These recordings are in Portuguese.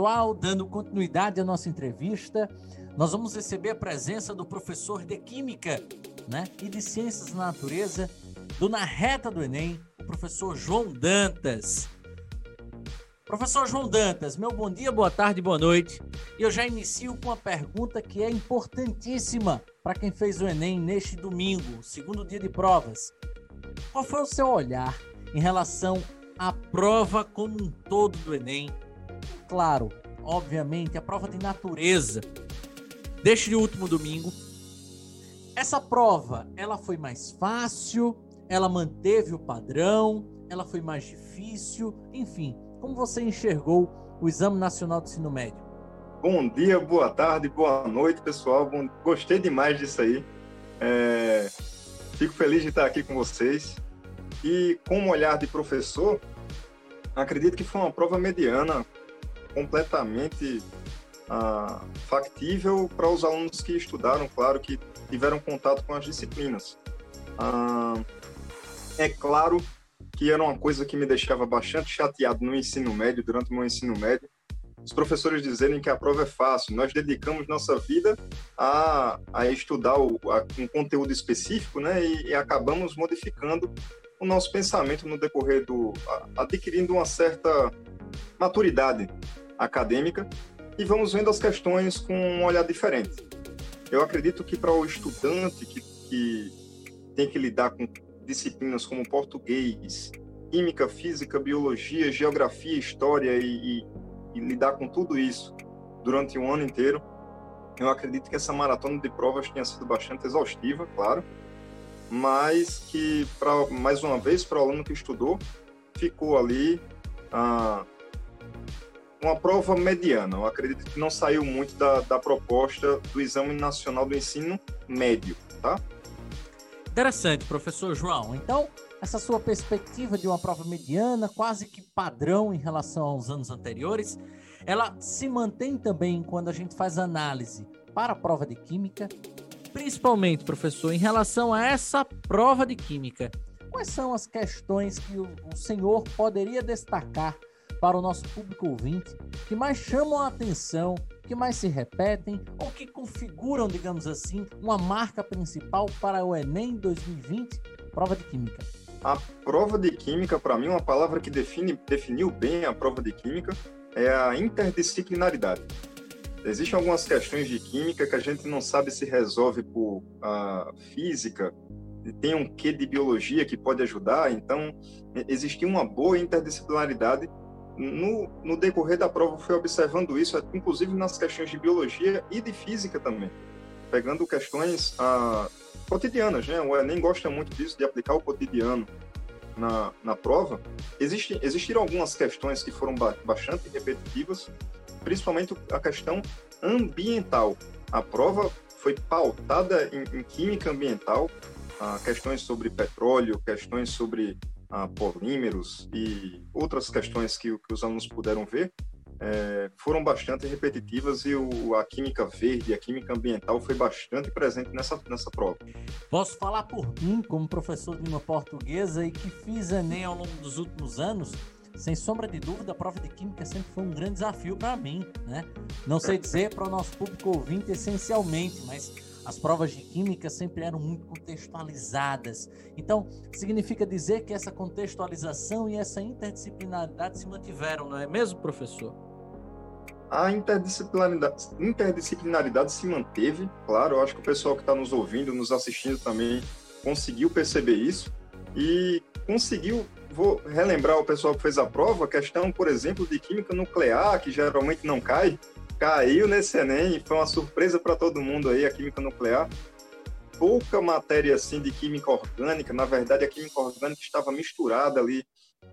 pessoal, dando continuidade à nossa entrevista, nós vamos receber a presença do professor de Química né, e de Ciências da Natureza do Na Reta do Enem, professor João Dantas. Professor João Dantas, meu bom dia, boa tarde, boa noite. E eu já inicio com uma pergunta que é importantíssima para quem fez o Enem neste domingo, segundo dia de provas. Qual foi o seu olhar em relação à prova como um todo do Enem? Claro, obviamente, a prova de natureza deste último domingo. Essa prova, ela foi mais fácil, ela manteve o padrão, ela foi mais difícil, enfim, como você enxergou o Exame Nacional do Ensino Médio? Bom dia, boa tarde, boa noite, pessoal. Bom, gostei demais disso aí. É, fico feliz de estar aqui com vocês. E com um olhar de professor, acredito que foi uma prova mediana, completamente ah, factível para os alunos que estudaram, claro, que tiveram contato com as disciplinas. Ah, é claro que era uma coisa que me deixava bastante chateado no ensino médio, durante o meu ensino médio, os professores dizerem que a prova é fácil. Nós dedicamos nossa vida a, a estudar o, a, um conteúdo específico, né, e, e, acabamos modificando o nosso pensamento no decorrer do, a, adquirindo uma certa maturidade acadêmica e vamos vendo as questões com um olhar diferente. Eu acredito que para o estudante que, que tem que lidar com disciplinas como português, química, física, biologia, geografia, história e, e, e lidar com tudo isso durante um ano inteiro, eu acredito que essa maratona de provas tenha sido bastante exaustiva, claro, mas que, pra, mais uma vez, para o aluno que estudou, ficou ali ah, uma prova mediana. Eu acredito que não saiu muito da, da proposta do Exame Nacional do Ensino Médio, tá? Interessante, professor João. Então, essa sua perspectiva de uma prova mediana, quase que padrão em relação aos anos anteriores, ela se mantém também quando a gente faz análise para a prova de química, principalmente, professor, em relação a essa prova de química. Quais são as questões que o, o senhor poderia destacar para o nosso público ouvinte que mais chamam a atenção, que mais se repetem ou que configuram, digamos assim, uma marca principal para o Enem 2020, prova de Química? A prova de Química, para mim, uma palavra que define, definiu bem a prova de Química é a interdisciplinaridade. Existem algumas questões de química que a gente não sabe se resolve por uh, física, tem um quê de biologia que pode ajudar, então existe uma boa interdisciplinaridade no, no decorrer da prova fui observando isso, inclusive nas questões de biologia e de física também, pegando questões ah, cotidianas, né? O Enem gosta muito disso, de aplicar o cotidiano na, na prova. Existe, existiram algumas questões que foram ba bastante repetitivas, principalmente a questão ambiental. A prova foi pautada em, em química ambiental, ah, questões sobre petróleo, questões sobre a polímeros e outras questões que, que os alunos puderam ver, é, foram bastante repetitivas e o, a química verde, a química ambiental foi bastante presente nessa, nessa prova. Posso falar por mim, como professor de uma portuguesa e que fiz Enem ao longo dos últimos anos, sem sombra de dúvida, a prova de química sempre foi um grande desafio para mim, né? Não sei dizer para o nosso público ouvinte essencialmente, mas as provas de química sempre eram muito contextualizadas. Então, significa dizer que essa contextualização e essa interdisciplinaridade se mantiveram, não é mesmo, professor? A interdisciplinaridade, interdisciplinaridade se manteve, claro. Eu acho que o pessoal que está nos ouvindo, nos assistindo também conseguiu perceber isso e conseguiu. Vou relembrar o pessoal que fez a prova, a questão, por exemplo, de química nuclear, que geralmente não cai caiu nesse Enem foi uma surpresa para todo mundo aí, a química nuclear. Pouca matéria assim de química orgânica, na verdade a química orgânica estava misturada ali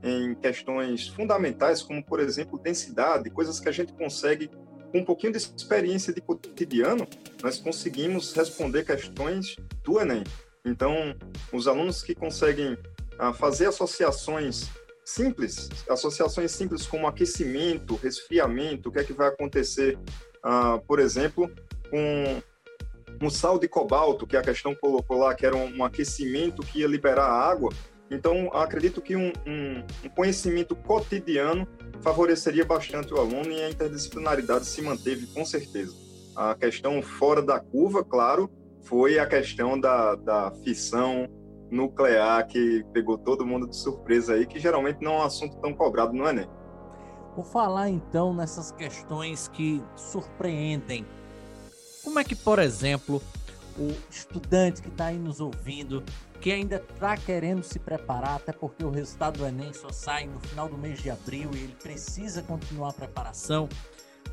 em questões fundamentais, como por exemplo densidade, coisas que a gente consegue com um pouquinho de experiência de cotidiano, nós conseguimos responder questões do Enem. Então, os alunos que conseguem ah, fazer associações simples, associações simples como aquecimento, resfriamento, o que é que vai acontecer, ah, por exemplo, com um sal de cobalto, que a questão colocou lá, que era um, aquecimento que ia liberar água, Então, acredito que um, um, um, conhecimento cotidiano favoreceria bastante o aluno e a interdisciplinaridade se manteve com certeza. A questão fora da curva, claro, foi a questão da, da fissão nuclear que pegou todo mundo de surpresa aí, que geralmente não é um assunto tão cobrado no Enem. Vou falar então nessas questões que surpreendem. Como é que, por exemplo, o estudante que está aí nos ouvindo, que ainda está querendo se preparar, até porque o resultado do Enem só sai no final do mês de abril e ele precisa continuar a preparação,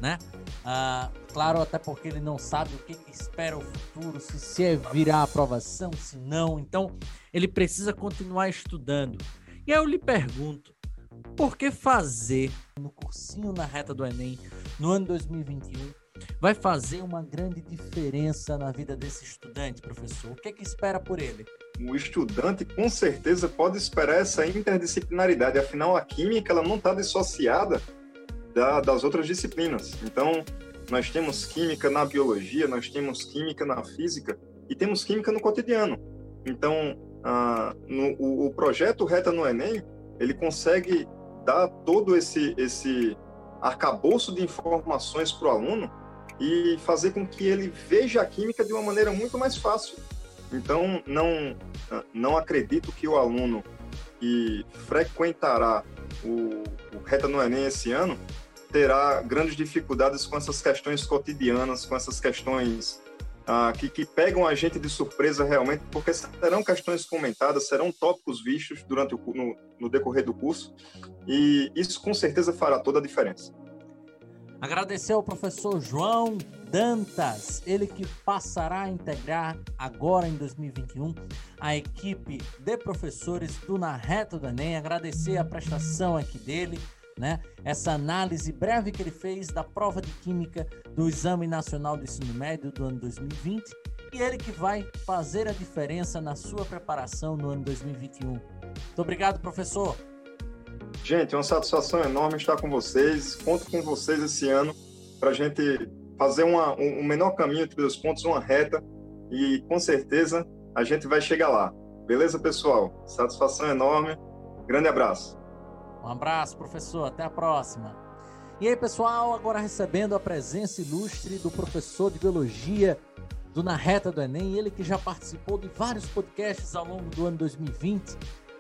né? Ah, claro, até porque ele não sabe o que, que espera o futuro, se, se é virar aprovação, se não. Então, ele precisa continuar estudando. E aí eu lhe pergunto, por que fazer no cursinho na reta do Enem no ano 2021 vai fazer uma grande diferença na vida desse estudante, professor? O que que espera por ele? O estudante com certeza pode esperar essa interdisciplinaridade, afinal a química ela não está dissociada da, das outras disciplinas. Então, nós temos química na biologia, nós temos química na física e temos química no cotidiano. Então, ah, no, o, o, projeto Reta no Enem, ele consegue dar todo esse, esse arcabouço de informações para o aluno e fazer com que ele veja a química de uma maneira muito mais fácil. Então, não, não acredito que o aluno que frequentará o, o Reta no Enem esse ano terá grandes dificuldades com essas questões cotidianas, com essas questões ah, que, que, pegam a gente de surpresa realmente, porque serão questões comentadas, serão tópicos vistos durante o, no, no decorrer do curso, e isso com certeza fará toda a diferença. Agradecer ao professor João Dantas, ele que passará a integrar agora em 2021 a equipe de professores do Na Reta do Enem. Agradecer a prestação aqui dele, né? Essa análise breve que ele fez da prova de química do Exame Nacional do Ensino Médio do ano 2020 e ele que vai fazer a diferença na sua preparação no ano 2021. Muito obrigado, professor. Gente, é uma satisfação enorme estar com vocês. Conto com vocês esse ano para a gente fazer uma, um, um menor caminho entre os pontos, uma reta, e com certeza a gente vai chegar lá. Beleza, pessoal? Satisfação enorme. Grande abraço. Um abraço, professor. Até a próxima. E aí, pessoal, agora recebendo a presença ilustre do professor de biologia do Na Reta do Enem, ele que já participou de vários podcasts ao longo do ano 2020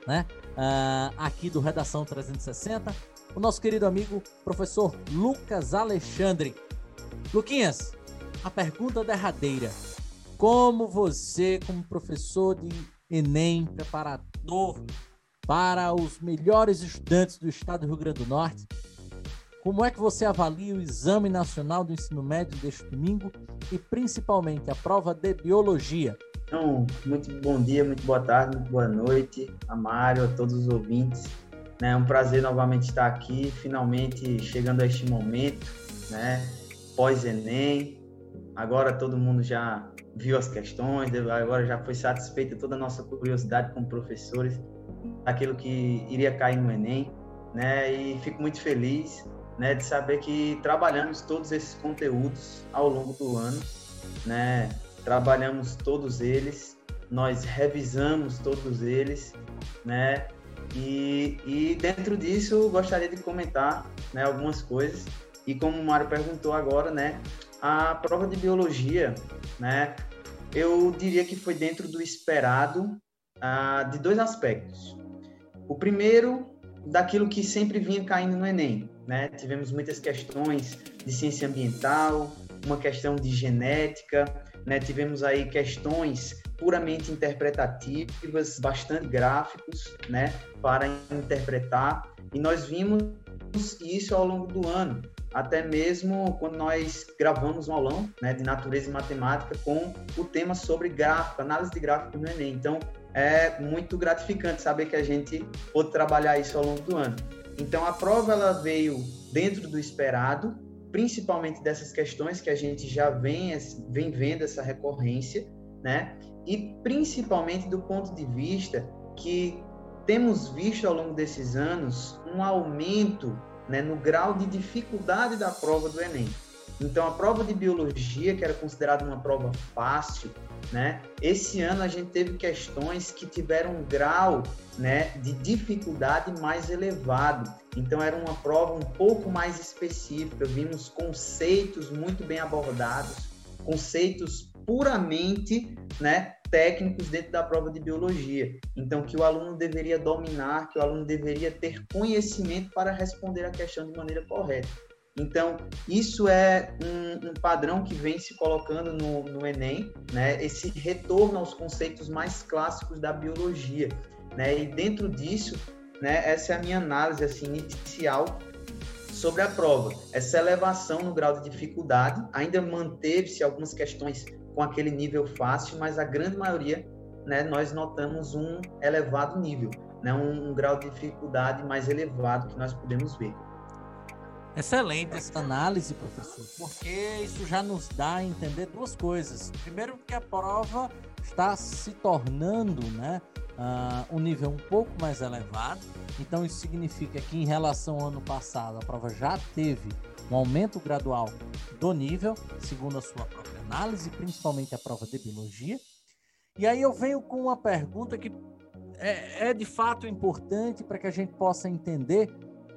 né? Uh, aqui do Redação 360, o nosso querido amigo professor Lucas Alexandre. Luquinhas, a pergunta derradeira: como você, como professor de Enem, preparador para os melhores estudantes do estado do Rio Grande do Norte, como é que você avalia o Exame Nacional do Ensino Médio deste domingo e principalmente a prova de Biologia? Então, muito bom dia, muito boa tarde, muito boa noite a Mário, a todos os ouvintes. É um prazer novamente estar aqui, finalmente chegando a este momento, né? Pós-Enem. Agora todo mundo já viu as questões, agora já foi satisfeita toda a nossa curiosidade como professores daquilo que iria cair no Enem, né? E fico muito feliz, né, de saber que trabalhamos todos esses conteúdos ao longo do ano, né? trabalhamos todos eles, nós revisamos todos eles, né? E, e dentro disso gostaria de comentar né, algumas coisas. E como o Mário perguntou agora, né, a prova de biologia, né, eu diria que foi dentro do esperado ah, de dois aspectos. O primeiro, daquilo que sempre vinha caindo no Enem, né? Tivemos muitas questões de ciência ambiental, uma questão de genética, né? Tivemos aí questões puramente interpretativas, bastante gráficos, né, para interpretar, e nós vimos isso ao longo do ano, até mesmo quando nós gravamos um aulão né, de natureza e matemática com o tema sobre gráfico, análise de gráfico no Enem. Então, é muito gratificante saber que a gente pôde trabalhar isso ao longo do ano. Então, a prova ela veio dentro do esperado, principalmente dessas questões que a gente já vem, vem vendo essa recorrência, né? E principalmente do ponto de vista que temos visto ao longo desses anos um aumento né, no grau de dificuldade da prova do Enem. Então, a prova de biologia, que era considerada uma prova fácil, né? Esse ano a gente teve questões que tiveram um grau, né, de dificuldade mais elevado. Então, era uma prova um pouco mais específica. Vimos conceitos muito bem abordados, conceitos puramente, né, técnicos dentro da prova de biologia. Então, que o aluno deveria dominar, que o aluno deveria ter conhecimento para responder a questão de maneira correta. Então, isso é um, um, padrão que vem se colocando no, no, Enem, né? esse retorno aos conceitos mais clássicos da biologia. Né? E dentro disso, né, essa é a minha análise assim, inicial sobre a prova. Essa elevação no grau de dificuldade, ainda manteve-se algumas questões com aquele nível fácil, mas a grande maioria né, nós notamos um elevado nível, né, um, um grau de dificuldade mais elevado que nós podemos ver. Excelente essa análise, professor, porque isso já nos dá a entender duas coisas. Primeiro, que a prova está se tornando né, uh, um nível um pouco mais elevado, então isso significa que em relação ao ano passado, a prova já teve um aumento gradual do nível, segundo a sua própria análise, principalmente a prova de biologia. E aí eu venho com uma pergunta que é, é de fato importante para que a gente possa entender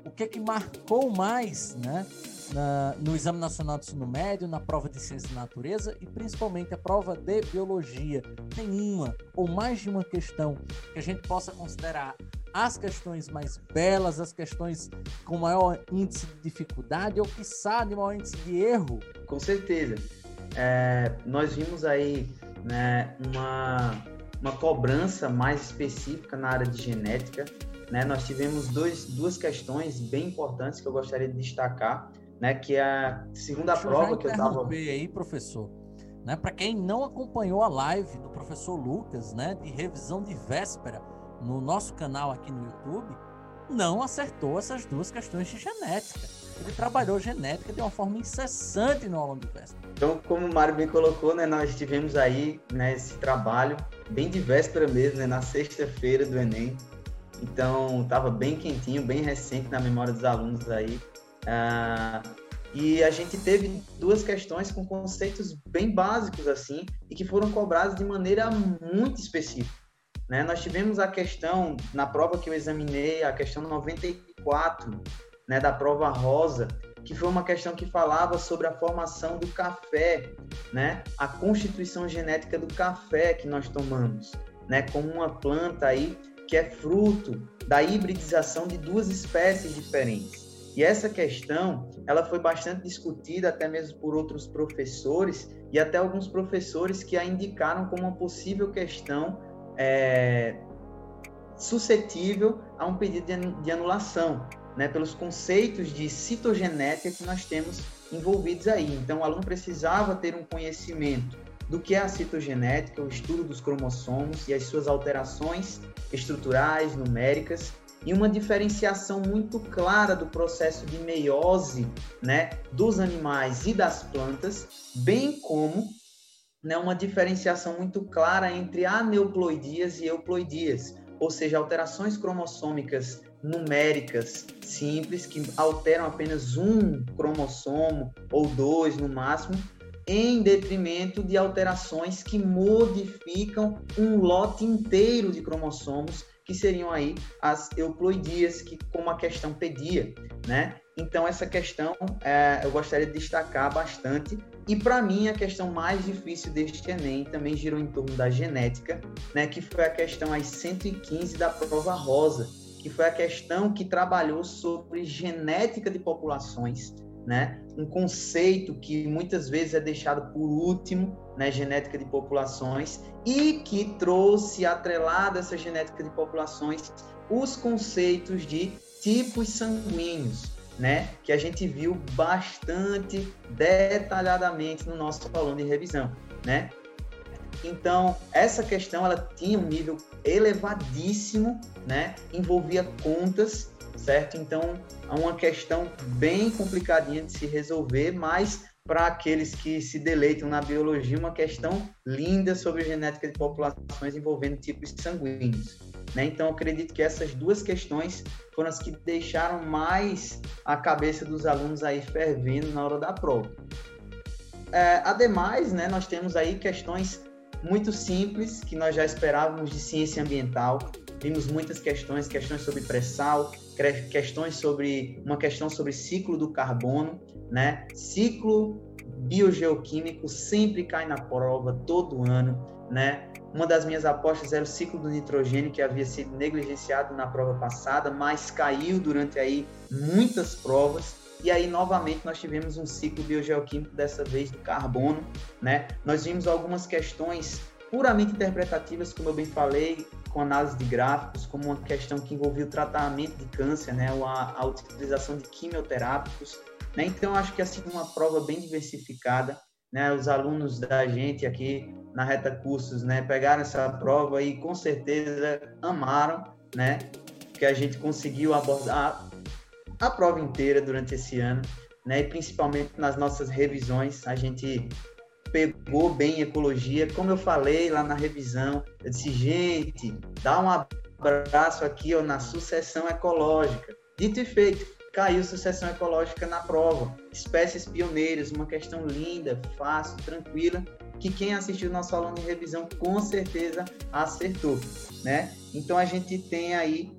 o que é que marcou mais, né? Na, no Exame Nacional de Ensino Médio, na prova de Ciência e Natureza e principalmente a prova de Biologia. Tem uma ou mais de uma questão que a gente possa considerar as questões mais belas, as questões com maior índice de dificuldade ou, quiçá, de maior índice de erro? Com certeza. É, nós vimos aí né, uma, uma cobrança mais específica na área de genética, né, nós tivemos dois, duas questões bem importantes que eu gostaria de destacar, né, que é a segunda Deixa prova eu que eu estava aí, professor. Né, Para quem não acompanhou a live do professor Lucas, né, de revisão de véspera no nosso canal aqui no YouTube, não acertou essas duas questões de genética. Ele trabalhou genética de uma forma incessante no aula de véspera. Então, como o Mário bem colocou, né, nós tivemos aí né, esse trabalho bem de véspera mesmo, né, na sexta-feira do Enem, então, estava bem quentinho, bem recente na memória dos alunos aí. Ah, e a gente teve duas questões com conceitos bem básicos, assim, e que foram cobrados de maneira muito específica. Né? Nós tivemos a questão, na prova que eu examinei, a questão 94, né, da prova rosa, que foi uma questão que falava sobre a formação do café, né? A constituição genética do café que nós tomamos, né? Como uma planta aí que é fruto da hibridização de duas espécies diferentes. E essa questão, ela foi bastante discutida até mesmo por outros professores e até alguns professores que a indicaram como uma possível questão é, suscetível a um pedido de anulação, né, pelos conceitos de citogenética que nós temos envolvidos aí. Então, o aluno precisava ter um conhecimento do que é a citogenética, o estudo dos cromossomos e as suas alterações estruturais, numéricas, e uma diferenciação muito clara do processo de meiose né, dos animais e das plantas, bem como né, uma diferenciação muito clara entre aneuploidias e euploidias, ou seja, alterações cromossômicas numéricas simples que alteram apenas um cromossomo ou dois no máximo, em detrimento de alterações que modificam um lote inteiro de cromossomos, que seriam aí as euploidias, que como a questão pedia, né? Então essa questão é, eu gostaria de destacar bastante. E para mim a questão mais difícil deste Enem também girou em torno da genética, né? Que foi a questão às 115 da prova rosa, que foi a questão que trabalhou sobre genética de populações né? Um conceito que muitas vezes é deixado por último, né? Genética de populações e que trouxe atrelado essa genética de populações os conceitos de tipos sanguíneos, né? Que a gente viu bastante detalhadamente no nosso aluno de revisão, né? Então, essa questão ela tinha um nível elevadíssimo, né? Envolvia contas certo? Então, é uma questão bem complicadinha de se resolver, mas para aqueles que se deleitam na biologia, uma questão linda sobre genética de populações envolvendo tipos sanguíneos. Né? Então, acredito que essas duas questões foram as que deixaram mais a cabeça dos alunos aí fervendo na hora da prova. É, ademais, né, nós temos aí questões muito simples que nós já esperávamos de ciência ambiental. Vimos muitas questões, questões sobre pré-sal, questões sobre uma questão sobre ciclo do carbono, né? Ciclo biogeoquímico sempre cai na prova todo ano, né? Uma das minhas apostas era o ciclo do nitrogênio que havia sido negligenciado na prova passada, mas caiu durante aí muitas provas. E aí novamente nós tivemos um ciclo biogeoquímico dessa vez do carbono, né? Nós vimos algumas questões puramente interpretativas, como eu bem falei, com análise de gráficos, como uma questão que envolvia o tratamento de câncer, né, a, a utilização de quimioterápicos. Né? Então, acho que assim uma prova bem diversificada. Né? Os alunos da gente aqui na Reta Cursos né, pegaram essa prova e com certeza amaram, né? que a gente conseguiu abordar a prova inteira durante esse ano, né? E principalmente nas nossas revisões, a gente pegou bem ecologia. Como eu falei lá na revisão, eu disse, gente, dá um abraço aqui ó, na sucessão ecológica. Dito e feito, caiu sucessão ecológica na prova. Espécies pioneiras, uma questão linda, fácil, tranquila, que quem assistiu nosso aluno de revisão com certeza acertou, né? Então a gente tem aí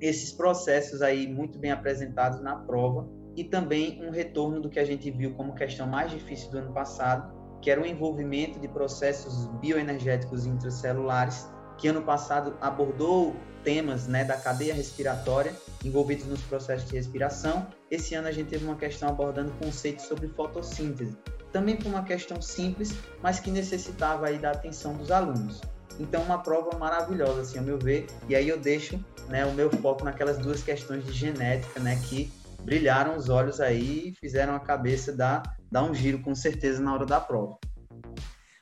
esses processos aí muito bem apresentados na prova e também um retorno do que a gente viu como questão mais difícil do ano passado, que era o envolvimento de processos bioenergéticos intracelulares, que ano passado abordou temas né, da cadeia respiratória envolvidos nos processos de respiração. Esse ano a gente teve uma questão abordando conceitos sobre fotossíntese, também por uma questão simples, mas que necessitava aí da atenção dos alunos. Então, uma prova maravilhosa, assim, ao meu ver. E aí eu deixo né, o meu foco naquelas duas questões de genética, né, que brilharam os olhos aí e fizeram a cabeça dar, dar um giro com certeza na hora da prova.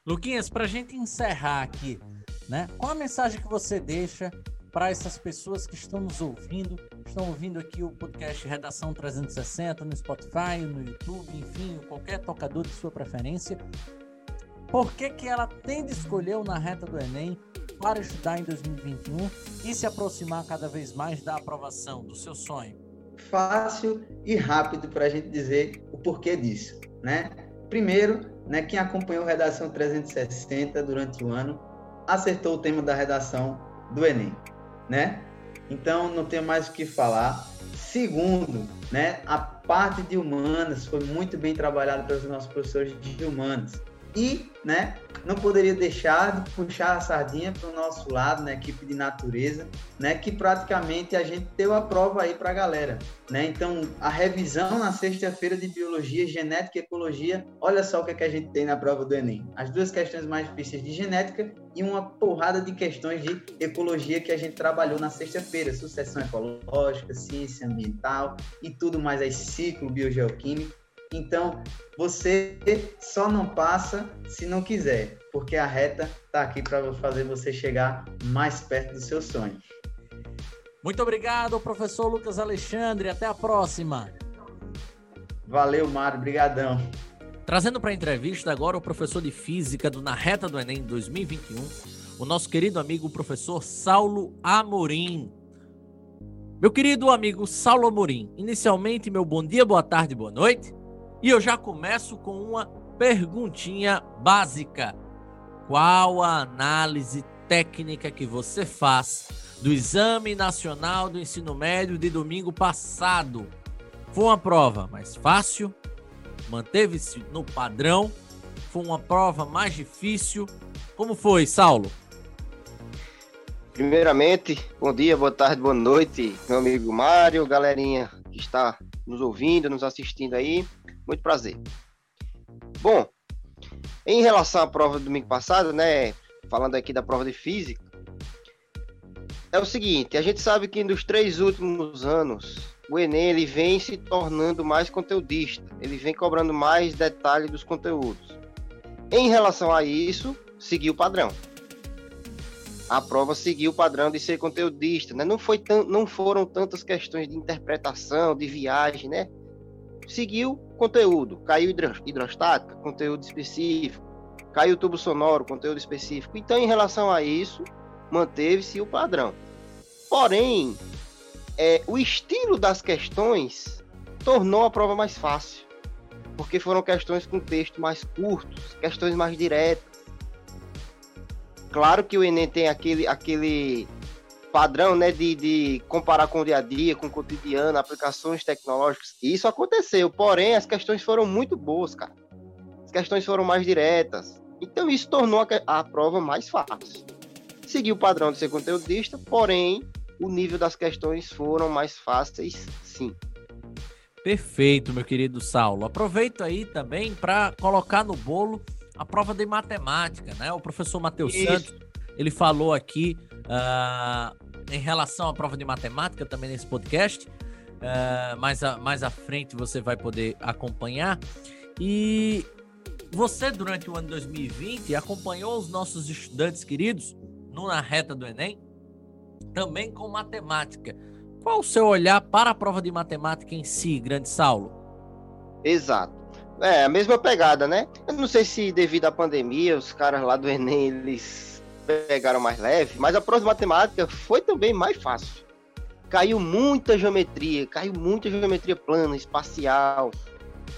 Luquinhas, para a gente encerrar aqui, né? Qual a mensagem que você deixa para essas pessoas que estão nos ouvindo, estão ouvindo aqui o podcast Redação 360 no Spotify, no YouTube, enfim, qualquer tocador de sua preferência. Por que, que ela tem de escolher o Na Reta do Enem para estudar em 2021 e se aproximar cada vez mais da aprovação do seu sonho? Fácil e rápido para a gente dizer o porquê disso, né? Primeiro, né, quem acompanhou redação 360 durante o ano acertou o tema da redação do Enem, né? Então não tenho mais o que falar. Segundo, né, a parte de humanas foi muito bem trabalhada pelos nossos professores de humanas. E, né, não poderia deixar de puxar a sardinha para o nosso lado, né, equipe de natureza, né, que praticamente a gente deu a prova aí para a galera, né? Então, a revisão na sexta-feira de biologia, genética e ecologia, olha só o que, é que a gente tem na prova do Enem. As duas questões mais difíceis de genética e uma porrada de questões de ecologia que a gente trabalhou na sexta-feira, sucessão ecológica, ciência ambiental e tudo mais aí, ciclo biogeoquímico. Então, você só não passa se não quiser, porque a reta está aqui para fazer você chegar mais perto do seu sonho. Muito obrigado, professor Lucas Alexandre. Até a próxima. Valeu, Mário. Obrigadão. Trazendo para a entrevista agora o professor de Física do Na Reta do Enem 2021, o nosso querido amigo professor Saulo Amorim. Meu querido amigo Saulo Amorim, inicialmente meu bom dia, boa tarde, boa noite. E eu já começo com uma perguntinha básica. Qual a análise técnica que você faz do Exame Nacional do Ensino Médio de domingo passado? Foi uma prova mais fácil? Manteve-se no padrão? Foi uma prova mais difícil? Como foi, Saulo? Primeiramente, bom dia, boa tarde, boa noite, meu amigo Mário, galerinha que está nos ouvindo, nos assistindo aí. Muito prazer. Bom, em relação à prova do domingo passado, né, falando aqui da prova de física, é o seguinte, a gente sabe que nos três últimos anos, o Enem ele vem se tornando mais conteudista, ele vem cobrando mais detalhe dos conteúdos. Em relação a isso, seguiu o padrão. A prova seguiu o padrão de ser conteudista, né? Não, foi não foram tantas questões de interpretação, de viagem, né? seguiu conteúdo, caiu hidrostática, conteúdo específico, caiu tubo sonoro, conteúdo específico. Então, em relação a isso, manteve-se o padrão. Porém, é, o estilo das questões tornou a prova mais fácil, porque foram questões com texto mais curtos, questões mais diretas. Claro que o Enem tem aquele, aquele padrão né, de, de comparar com o dia a dia, com o cotidiano, aplicações tecnológicas. Isso aconteceu, porém as questões foram muito boas, cara. As questões foram mais diretas. Então isso tornou a, a prova mais fácil. Seguiu o padrão de ser conteudista, porém o nível das questões foram mais fáceis, sim. Perfeito, meu querido Saulo. Aproveito aí também para colocar no bolo a prova de matemática, né? O professor Matheus Santos, ele falou aqui uh, em relação à prova de matemática também nesse podcast. Uh, mais, a, mais à frente você vai poder acompanhar. E você, durante o ano 2020, acompanhou os nossos estudantes queridos no Na Reta do Enem, também com matemática. Qual o seu olhar para a prova de matemática em si, grande Saulo? Exato. É, a mesma pegada, né? Eu não sei se devido à pandemia, os caras lá do Enem, eles pegaram mais leve, mas a prova de matemática foi também mais fácil. Caiu muita geometria, caiu muita geometria plana, espacial,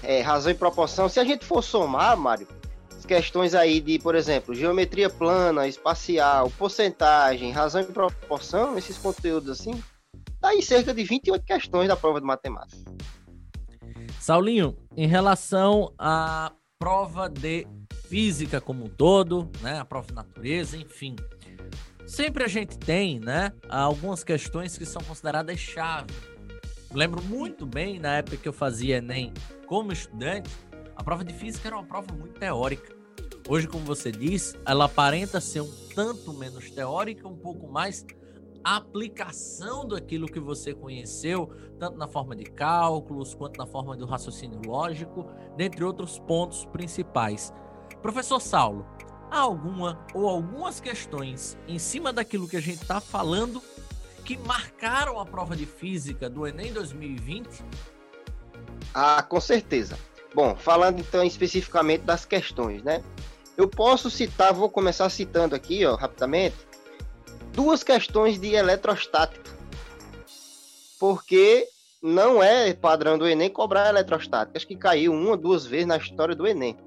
é, razão e proporção. Se a gente for somar, Mário, as questões aí de, por exemplo, geometria plana, espacial, porcentagem, razão e proporção, esses conteúdos assim, tá aí cerca de 28 questões da prova de matemática. Saulinho, em relação à prova de física como um todo, né? A prova de natureza, enfim. Sempre a gente tem, né? Algumas questões que são consideradas chave. Lembro muito bem na época que eu fazia Enem como estudante, a prova de física era uma prova muito teórica. Hoje, como você diz, ela aparenta ser um tanto menos teórica, um pouco mais aplicação daquilo que você conheceu, tanto na forma de cálculos quanto na forma do raciocínio lógico, dentre outros pontos principais. Professor Saulo, há alguma ou algumas questões em cima daquilo que a gente está falando que marcaram a prova de física do Enem 2020? Ah, com certeza. Bom, falando então especificamente das questões, né? Eu posso citar, vou começar citando aqui, ó, rapidamente, duas questões de eletrostática. Porque não é padrão do Enem cobrar eletrostática. Acho que caiu uma, duas vezes na história do Enem.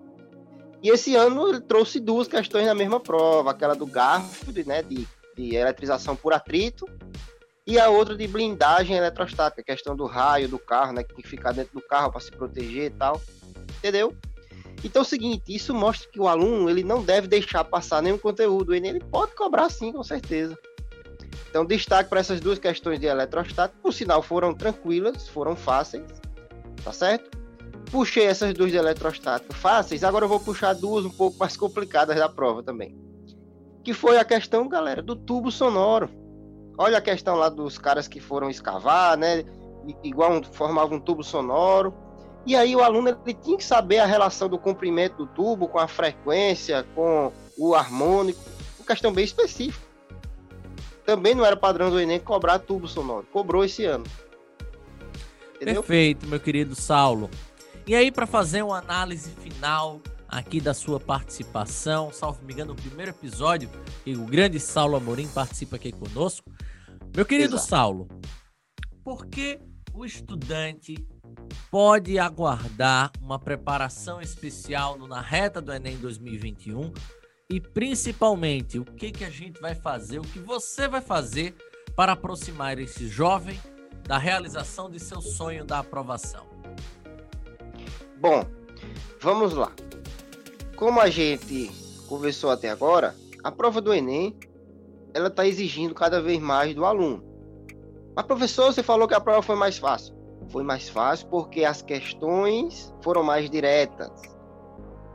E esse ano ele trouxe duas questões na mesma prova, aquela do Garfield, né, de, de eletrização por atrito, e a outra de blindagem eletrostática, questão do raio do carro, né, que tem que ficar dentro do carro para se proteger e tal. Entendeu? Então é o seguinte, isso mostra que o aluno ele não deve deixar passar nenhum conteúdo, ele, ele pode cobrar sim, com certeza. Então destaque para essas duas questões de eletrostática, por sinal foram tranquilas, foram fáceis, tá certo? Puxei essas duas de eletrostático fáceis, agora eu vou puxar duas um pouco mais complicadas da prova também. Que foi a questão, galera, do tubo sonoro. Olha a questão lá dos caras que foram escavar, né? Igual formavam um tubo sonoro. E aí o aluno ele tinha que saber a relação do comprimento do tubo com a frequência, com o harmônico, uma questão bem específica. Também não era padrão do Enem cobrar tubo sonoro. Cobrou esse ano. Entendeu? Perfeito, meu querido Saulo. E aí, para fazer uma análise final aqui da sua participação, salvo me engano, no primeiro episódio, que o grande Saulo Amorim participa aqui conosco. Meu querido Exato. Saulo, por que o estudante pode aguardar uma preparação especial no Na Reta do Enem 2021 e principalmente o que, que a gente vai fazer, o que você vai fazer para aproximar esse jovem da realização de seu sonho da aprovação? Bom, vamos lá. Como a gente conversou até agora, a prova do Enem ela está exigindo cada vez mais do aluno. Mas professor, você falou que a prova foi mais fácil. Foi mais fácil porque as questões foram mais diretas.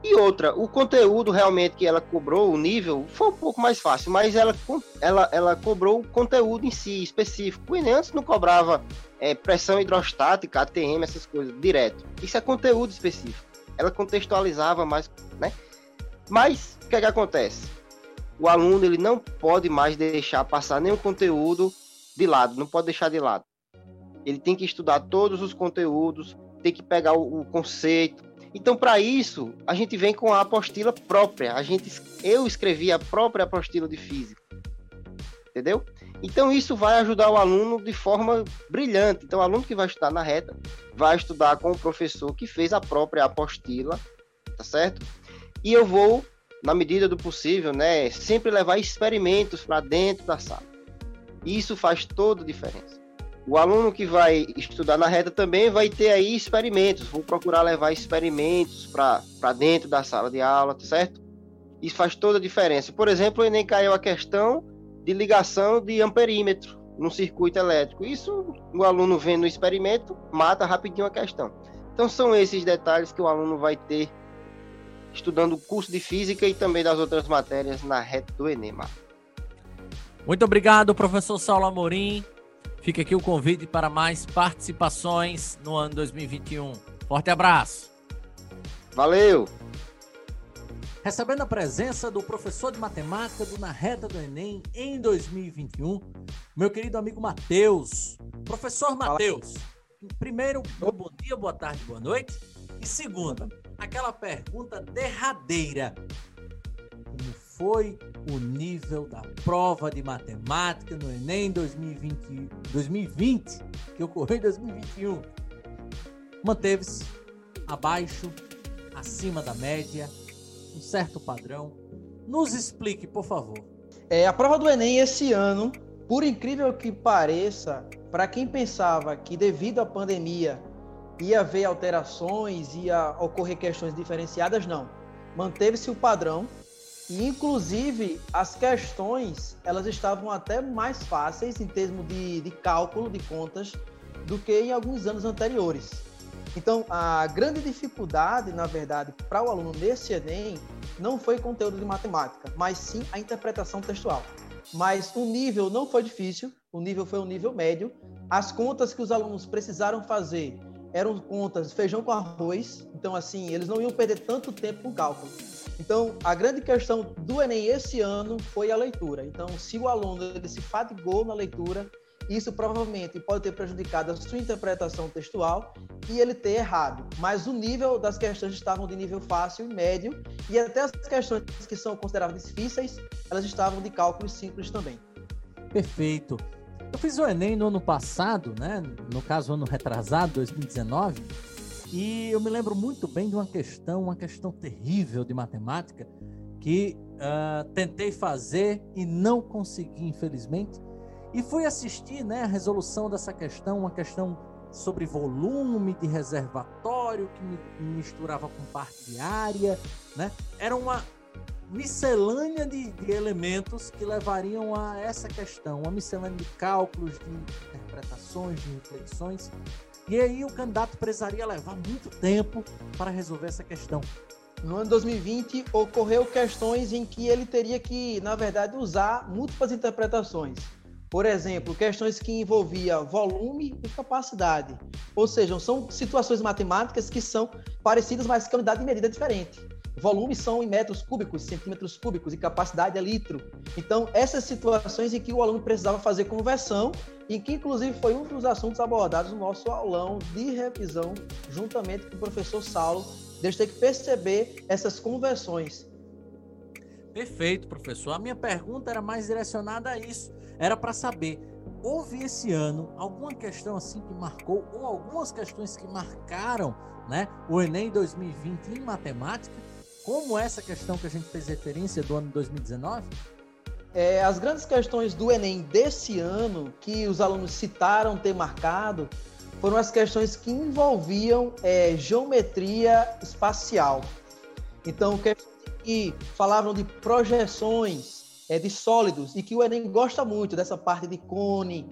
E outra, o conteúdo realmente que ela cobrou, o nível, foi um pouco mais fácil, mas ela, ela, ela cobrou o conteúdo em si, específico. O Enem antes não cobrava é, pressão hidrostática, ATM, essas coisas, direto. Isso é conteúdo específico. Ela contextualizava mais, né? Mas o que, é que acontece? O aluno ele não pode mais deixar passar nenhum conteúdo de lado, não pode deixar de lado. Ele tem que estudar todos os conteúdos, tem que pegar o, o conceito. Então, para isso, a gente vem com a apostila própria. A gente, eu escrevi a própria apostila de física. Entendeu? Então isso vai ajudar o aluno de forma brilhante. Então o aluno que vai estudar na reta vai estudar com o professor que fez a própria apostila, tá certo? E eu vou, na medida do possível, né, sempre levar experimentos para dentro da sala. Isso faz toda a diferença. O aluno que vai estudar na reta também vai ter aí experimentos. Vou procurar levar experimentos para dentro da sala de aula, tá certo? Isso faz toda a diferença. Por exemplo, o Enem caiu a questão de ligação de amperímetro no circuito elétrico. Isso, o aluno vendo o experimento, mata rapidinho a questão. Então, são esses detalhes que o aluno vai ter estudando o curso de Física e também das outras matérias na reta do Enem. Muito obrigado, professor Saulo Amorim. Fica aqui o convite para mais participações no ano 2021. Forte abraço. Valeu! Recebendo a presença do professor de matemática do Na Reta do Enem em 2021, meu querido amigo Matheus. Professor Matheus, primeiro, bom dia, boa tarde, boa noite. E segundo, aquela pergunta derradeira como foi o nível da prova de matemática no Enem 2020, 2020 que ocorreu em 2021. Manteve-se abaixo, acima da média, um certo padrão. Nos explique, por favor. É, a prova do Enem esse ano, por incrível que pareça, para quem pensava que devido à pandemia ia haver alterações, ia ocorrer questões diferenciadas, não. Manteve-se o padrão, e, inclusive, as questões elas estavam até mais fáceis em termos de, de cálculo de contas do que em alguns anos anteriores. Então, a grande dificuldade, na verdade, para o aluno nesse Enem não foi conteúdo de matemática, mas sim a interpretação textual. Mas o nível não foi difícil, o nível foi um nível médio. As contas que os alunos precisaram fazer eram contas feijão com arroz, então assim, eles não iam perder tanto tempo com cálculo. Então, a grande questão do Enem esse ano foi a leitura. Então, se o aluno ele se fatigou na leitura, isso provavelmente pode ter prejudicado a sua interpretação textual e ele ter errado. Mas o nível das questões estavam de nível fácil e médio, e até as questões que são consideradas difíceis, elas estavam de cálculo simples também. Perfeito. Eu fiz o Enem no ano passado, né? No caso, ano retrasado, 2019 e eu me lembro muito bem de uma questão, uma questão terrível de matemática, que uh, tentei fazer e não consegui, infelizmente. E fui assistir né, a resolução dessa questão, uma questão sobre volume de reservatório, que me misturava com parte de área. Né? Era uma miscelânea de, de elementos que levariam a essa questão, uma miscelânea de cálculos, de interpretações, de reflexões. E aí o candidato precisaria levar muito tempo para resolver essa questão. No ano 2020 ocorreu questões em que ele teria que, na verdade, usar múltiplas interpretações. Por exemplo, questões que envolvia volume e capacidade. Ou seja, são situações matemáticas que são parecidas, mas a unidade de medida diferente. Volume são em metros cúbicos, centímetros cúbicos e capacidade é litro. Então, essas situações em que o aluno precisava fazer conversão e que, inclusive, foi um dos assuntos abordados no nosso aulão de revisão, juntamente com o professor Saulo, desde ter que perceber essas conversões. Perfeito, professor. A minha pergunta era mais direcionada a isso. Era para saber, houve esse ano alguma questão assim que marcou, ou algumas questões que marcaram né, o Enem 2020 em matemática? Como essa questão que a gente fez referência do ano 2019? É, as grandes questões do Enem desse ano, que os alunos citaram ter marcado, foram as questões que envolviam é, geometria espacial. Então, que falavam de projeções é, de sólidos e que o Enem gosta muito dessa parte de cone,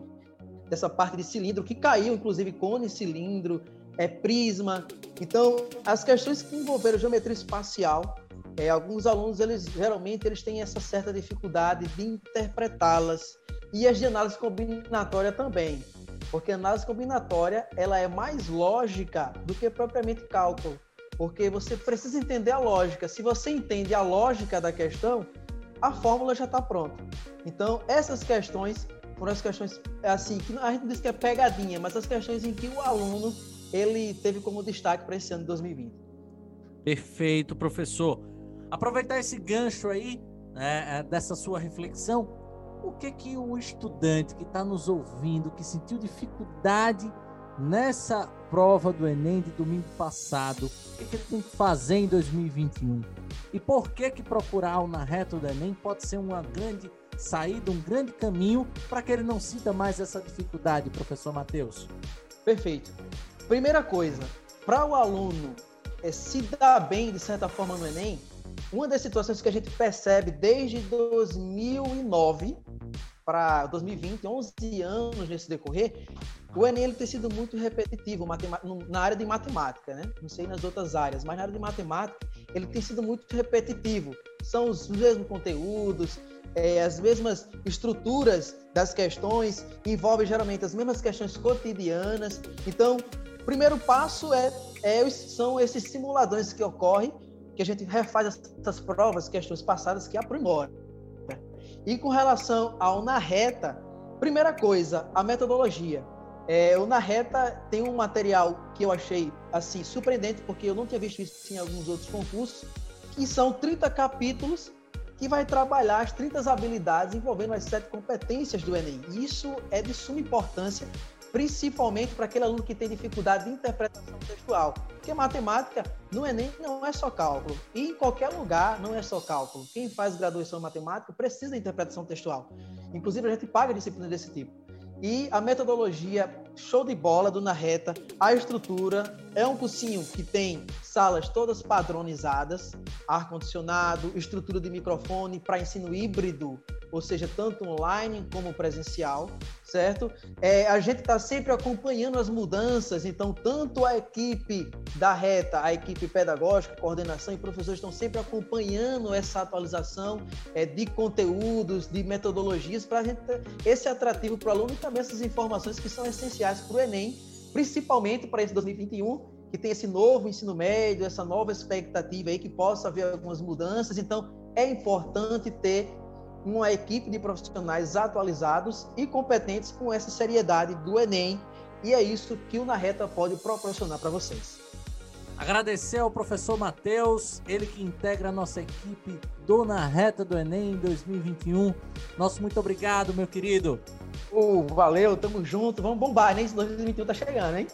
dessa parte de cilindro, que caiu, inclusive, cone, cilindro, é prisma. Então, as questões que envolveram geometria espacial, é, alguns alunos eles geralmente eles têm essa certa dificuldade de interpretá-las e as de análise combinatória também, porque a análise combinatória ela é mais lógica do que propriamente cálculo, porque você precisa entender a lógica. Se você entende a lógica da questão, a fórmula já está pronta. Então, essas questões foram as questões assim que a gente diz que é pegadinha, mas as questões em que o aluno ele teve como destaque para esse ano de 2020. Perfeito, professor. Aproveitar esse gancho aí, né, é, dessa sua reflexão, o que que o estudante que está nos ouvindo, que sentiu dificuldade nessa prova do Enem de domingo passado, o que, que ele tem que fazer em 2021? E por que que procurar o na reta do Enem pode ser uma grande saída, um grande caminho para que ele não sinta mais essa dificuldade, professor Matheus? Perfeito. Primeira coisa, para o aluno é, se dar bem, de certa forma, no Enem, uma das situações que a gente percebe desde 2009 para 2020, 11 anos nesse decorrer, o Enem ele tem sido muito repetitivo na área de matemática, né? Não sei nas outras áreas, mas na área de matemática ele tem sido muito repetitivo. São os mesmos conteúdos, é, as mesmas estruturas das questões, envolve geralmente as mesmas questões cotidianas. Então, primeiro passo é, é são esses simuladores que ocorrem, que a gente refaz essas provas, questões passadas que aprimoram. E com relação ao na reta, primeira coisa, a metodologia. É, o na reta tem um material que eu achei assim surpreendente porque eu não tinha visto isso em alguns outros concursos, que são 30 capítulos que vai trabalhar as 30 habilidades envolvendo as sete competências do Enem. Isso é de suma importância principalmente para aquele aluno que tem dificuldade de interpretação textual. Porque matemática no Enem não é só cálculo. E em qualquer lugar não é só cálculo. Quem faz graduação em matemática precisa de interpretação textual. Inclusive, a gente paga disciplina desse tipo. E a metodologia show de bola do Narreta, a estrutura é um cursinho que tem salas todas padronizadas, ar-condicionado, estrutura de microfone para ensino híbrido ou seja, tanto online como presencial, certo? É, a gente está sempre acompanhando as mudanças, então, tanto a equipe da reta, a equipe pedagógica, coordenação e professores estão sempre acompanhando essa atualização é, de conteúdos, de metodologias, para a gente ter esse atrativo para o aluno e também essas informações que são essenciais para o Enem, principalmente para esse 2021 que tem esse novo ensino médio, essa nova expectativa aí que possa haver algumas mudanças. Então, é importante ter uma equipe de profissionais atualizados e competentes com essa seriedade do Enem. E é isso que o Narreta pode proporcionar para vocês. Agradecer ao professor Matheus, ele que integra a nossa equipe do Na Reta do Enem 2021. Nosso muito obrigado, meu querido. Uh, valeu, tamo junto. Vamos bombar, né? Esse 2021 tá chegando, hein?